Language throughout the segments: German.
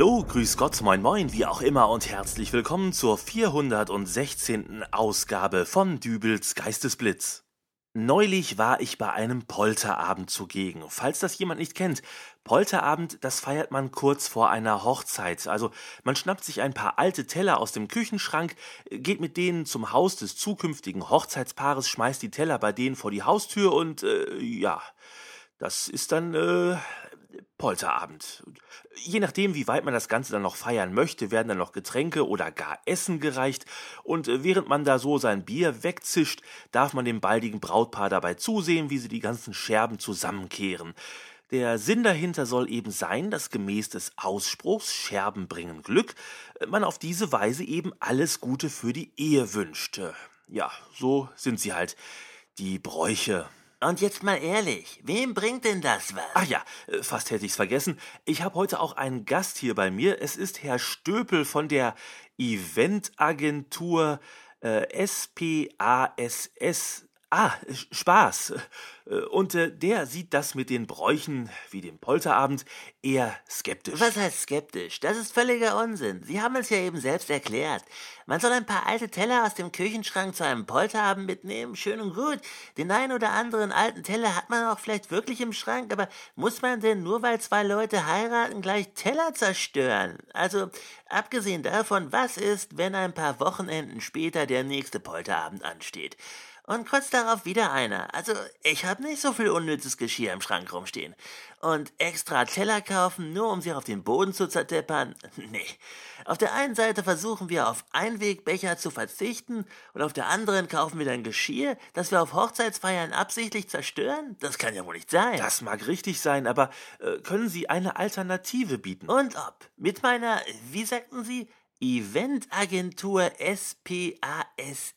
Hallo, grüß Gott, moin moin, wie auch immer und herzlich willkommen zur 416. Ausgabe von Dübels Geistesblitz. Neulich war ich bei einem Polterabend zugegen. Falls das jemand nicht kennt, Polterabend, das feiert man kurz vor einer Hochzeit. Also man schnappt sich ein paar alte Teller aus dem Küchenschrank, geht mit denen zum Haus des zukünftigen Hochzeitspaares, schmeißt die Teller bei denen vor die Haustür und äh, ja, das ist dann äh, Polterabend. Je nachdem, wie weit man das Ganze dann noch feiern möchte, werden dann noch Getränke oder gar Essen gereicht und äh, während man da so sein Bier wegzischt, darf man dem baldigen Brautpaar dabei zusehen, wie sie die ganzen Scherben zusammenkehren. Der Sinn dahinter soll eben sein, dass gemäß des Ausspruchs Scherben bringen Glück, äh, man auf diese Weise eben alles Gute für die Ehe wünscht. Ja, so sind sie halt, die Bräuche. Und jetzt mal ehrlich, wem bringt denn das was? Ach ja, äh, fast hätte ich's vergessen. Ich habe heute auch einen Gast hier bei mir. Es ist Herr Stöpel von der Eventagentur äh, SPASS Ah, Spaß. Äh, und äh, der sieht das mit den Bräuchen wie dem Polterabend eher skeptisch. Was heißt skeptisch? Das ist völliger Unsinn. Sie haben es ja eben selbst erklärt. Man soll ein paar alte Teller aus dem Küchenschrank zu einem Polterabend mitnehmen. Schön und gut. Den einen oder anderen alten Teller hat man auch vielleicht wirklich im Schrank, aber muss man denn nur weil zwei Leute heiraten gleich Teller zerstören? Also, abgesehen davon, was ist, wenn ein paar Wochenenden später der nächste Polterabend ansteht? Und kurz darauf wieder einer. Also, ich hab nicht so viel unnützes Geschirr im Schrank rumstehen. Und extra Teller kaufen, nur um sie auf den Boden zu zerdeppern? Nee. Auf der einen Seite versuchen wir auf Einwegbecher zu verzichten und auf der anderen kaufen wir dann Geschirr, das wir auf Hochzeitsfeiern absichtlich zerstören? Das kann ja wohl nicht sein. Das mag richtig sein, aber äh, können Sie eine Alternative bieten? Und ob? Mit meiner, wie sagten Sie, Eventagentur SPASS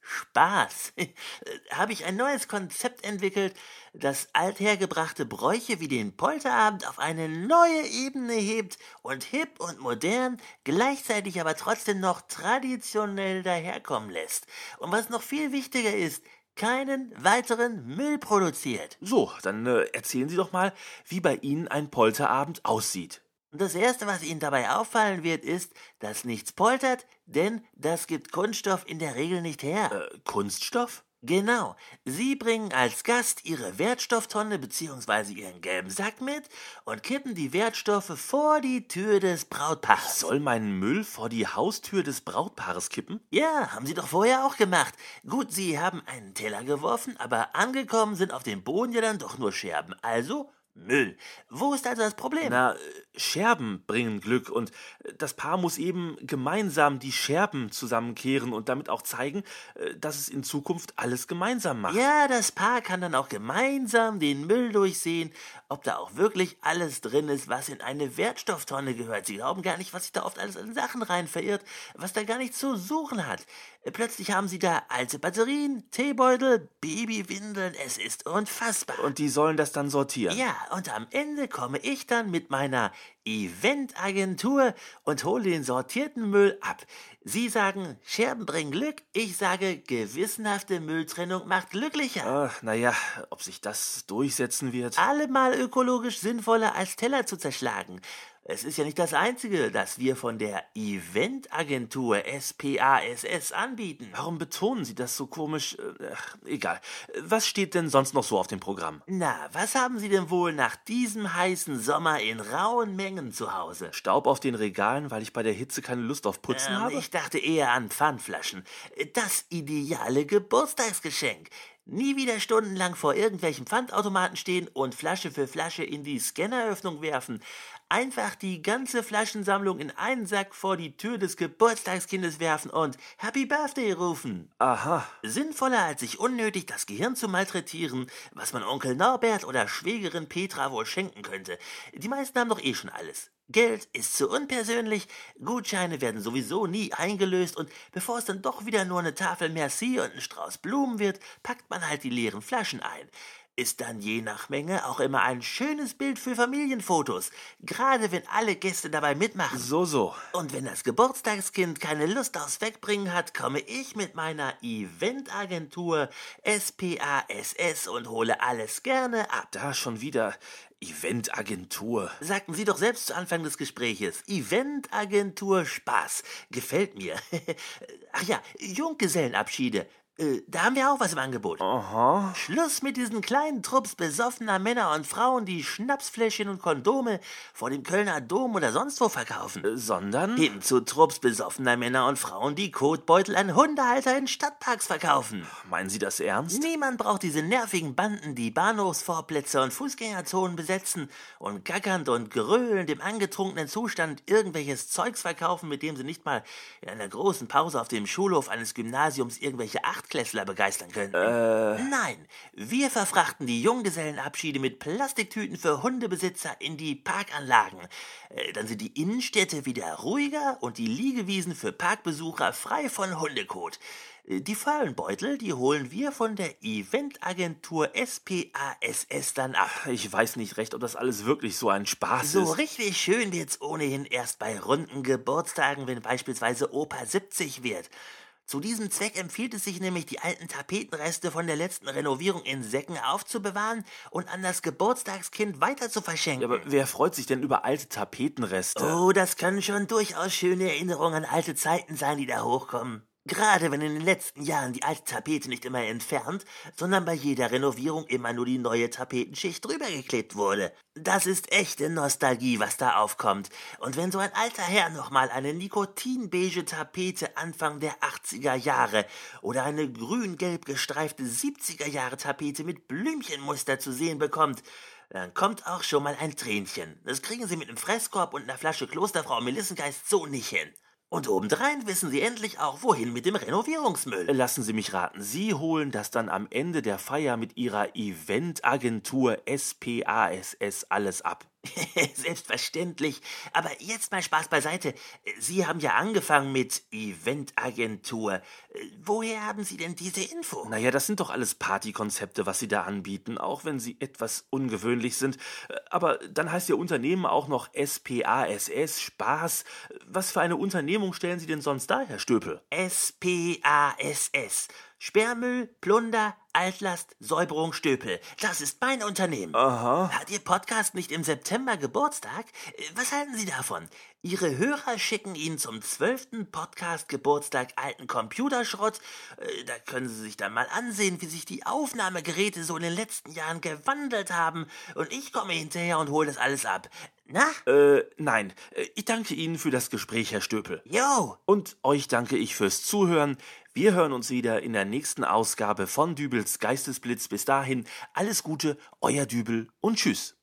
Spaß habe ich ein neues Konzept entwickelt, das althergebrachte Bräuche wie den Polterabend auf eine neue Ebene hebt und hip und modern, gleichzeitig aber trotzdem noch traditionell daherkommen lässt. Und was noch viel wichtiger ist, keinen weiteren Müll produziert. So, dann äh, erzählen Sie doch mal, wie bei Ihnen ein Polterabend aussieht. Und das Erste, was Ihnen dabei auffallen wird, ist, dass nichts poltert, denn das gibt Kunststoff in der Regel nicht her. Äh, Kunststoff? Genau. Sie bringen als Gast Ihre Wertstofftonne bzw. Ihren gelben Sack mit und kippen die Wertstoffe vor die Tür des Brautpaares. Soll mein Müll vor die Haustür des Brautpaares kippen? Ja, haben Sie doch vorher auch gemacht. Gut, Sie haben einen Teller geworfen, aber angekommen sind auf dem Boden ja dann doch nur Scherben. Also Müll. Wo ist also das Problem? Na, Scherben bringen Glück und das Paar muss eben gemeinsam die Scherben zusammenkehren und damit auch zeigen, äh, dass es in Zukunft alles gemeinsam macht. Ja, das Paar kann dann auch gemeinsam den Müll durchsehen, ob da auch wirklich alles drin ist, was in eine Wertstofftonne gehört. Sie glauben gar nicht, was sich da oft alles an Sachen rein verirrt, was da gar nichts zu suchen hat. Plötzlich haben sie da alte Batterien, Teebeutel, Babywindeln, es ist unfassbar. Und die sollen das dann sortieren? Ja, und am Ende komme ich dann mit meiner Eventagentur und hole den sortierten Müll ab. Sie sagen, Scherben bringen Glück, ich sage, gewissenhafte Mülltrennung macht glücklicher. Ach, naja, ob sich das durchsetzen wird. Allemal ökologisch sinnvoller als Teller zu zerschlagen. Es ist ja nicht das Einzige, das wir von der Eventagentur SPASS anbieten. Warum betonen Sie das so komisch? Ach, egal. Was steht denn sonst noch so auf dem Programm? Na, was haben Sie denn wohl nach diesem heißen Sommer in rauen Mengen zu Hause? Staub auf den Regalen, weil ich bei der Hitze keine Lust auf Putzen ähm, habe? Ich dachte eher an Pfandflaschen. Das ideale Geburtstagsgeschenk. Nie wieder stundenlang vor irgendwelchen Pfandautomaten stehen und Flasche für Flasche in die Scanneröffnung werfen. Einfach die ganze Flaschensammlung in einen Sack vor die Tür des Geburtstagskindes werfen und Happy Birthday rufen. Aha. Sinnvoller als sich unnötig das Gehirn zu malträtieren, was man Onkel Norbert oder Schwägerin Petra wohl schenken könnte. Die meisten haben doch eh schon alles. Geld ist zu unpersönlich, Gutscheine werden sowieso nie eingelöst und bevor es dann doch wieder nur eine Tafel Merci und ein Strauß Blumen wird, packt man halt die leeren Flaschen ein. Ist dann je nach Menge auch immer ein schönes Bild für Familienfotos, gerade wenn alle Gäste dabei mitmachen. So, so. Und wenn das Geburtstagskind keine Lust aufs Wegbringen hat, komme ich mit meiner Eventagentur SPASS und hole alles gerne ab. Da schon wieder Eventagentur. Sagten Sie doch selbst zu Anfang des Gespräches. Eventagentur Spaß. Gefällt mir. Ach ja, Junggesellenabschiede. Äh, da haben wir auch was im Angebot. Aha. Schluss mit diesen kleinen Trupps besoffener Männer und Frauen, die Schnapsfläschchen und Kondome vor dem Kölner Dom oder sonst wo verkaufen. Äh, sondern? Hin zu Trupps besoffener Männer und Frauen, die Kotbeutel an Hundehalter in Stadtparks verkaufen. Meinen Sie das ernst? Niemand braucht diese nervigen Banden, die Bahnhofsvorplätze und Fußgängerzonen besetzen und gackernd und gröhlend im angetrunkenen Zustand irgendwelches Zeugs verkaufen, mit dem sie nicht mal in einer großen Pause auf dem Schulhof eines Gymnasiums irgendwelche acht Achtklässler begeistern könnten. Äh. Nein, wir verfrachten die Junggesellenabschiede mit Plastiktüten für Hundebesitzer in die Parkanlagen. Äh, dann sind die Innenstädte wieder ruhiger und die Liegewiesen für Parkbesucher frei von Hundekot. Äh, die Fallenbeutel, die holen wir von der Eventagentur SPASS dann ab. Ich weiß nicht recht, ob das alles wirklich so ein Spaß So ist. richtig schön wird's ohnehin erst bei runden Geburtstagen, wenn beispielsweise Opa 70 wird. Zu diesem Zweck empfiehlt es sich nämlich, die alten Tapetenreste von der letzten Renovierung in Säcken aufzubewahren und an das Geburtstagskind weiter zu verschenken. Aber wer freut sich denn über alte Tapetenreste? Oh, das können schon durchaus schöne Erinnerungen an alte Zeiten sein, die da hochkommen. Gerade wenn in den letzten Jahren die alte Tapete nicht immer entfernt, sondern bei jeder Renovierung immer nur die neue Tapetenschicht drüber geklebt wurde. Das ist echte Nostalgie, was da aufkommt. Und wenn so ein alter Herr nochmal eine nikotinbeige Tapete Anfang der 80er Jahre oder eine grün-gelb gestreifte 70er Jahre Tapete mit Blümchenmuster zu sehen bekommt, dann kommt auch schon mal ein Tränchen. Das kriegen Sie mit einem Fresskorb und einer Flasche Klosterfrau Melissengeist so nicht hin. Und obendrein wissen Sie endlich auch, wohin mit dem Renovierungsmüll. Lassen Sie mich raten, Sie holen das dann am Ende der Feier mit Ihrer Eventagentur SPASS alles ab. Selbstverständlich. Aber jetzt mal Spaß beiseite. Sie haben ja angefangen mit Eventagentur. Woher haben Sie denn diese Info? Naja, das sind doch alles Partykonzepte, was Sie da anbieten, auch wenn sie etwas ungewöhnlich sind. Aber dann heißt Ihr Unternehmen auch noch SPASS, Spaß. Was für eine Unternehmung stellen Sie denn sonst da, Herr Stöpel? SPASS. Sperrmüll, Plunder, Altlast, Säuberung, Stöpel. Das ist mein Unternehmen. Aha. Hat Ihr Podcast nicht im September Geburtstag? Was halten Sie davon? Ihre Hörer schicken Ihnen zum zwölften Podcast-Geburtstag alten Computerschrott. Äh, Da können Sie sich dann mal ansehen, wie sich die Aufnahmegeräte so in den letzten Jahren gewandelt haben. Und ich komme hinterher und hole das alles ab. Na? Äh, nein. Äh, Ich danke Ihnen für das Gespräch, Herr Stöpel. Jo! Und euch danke ich fürs Zuhören. Wir hören uns wieder in der nächsten Ausgabe von Dübels Geistesblitz. Bis dahin alles Gute, euer Dübel und tschüss.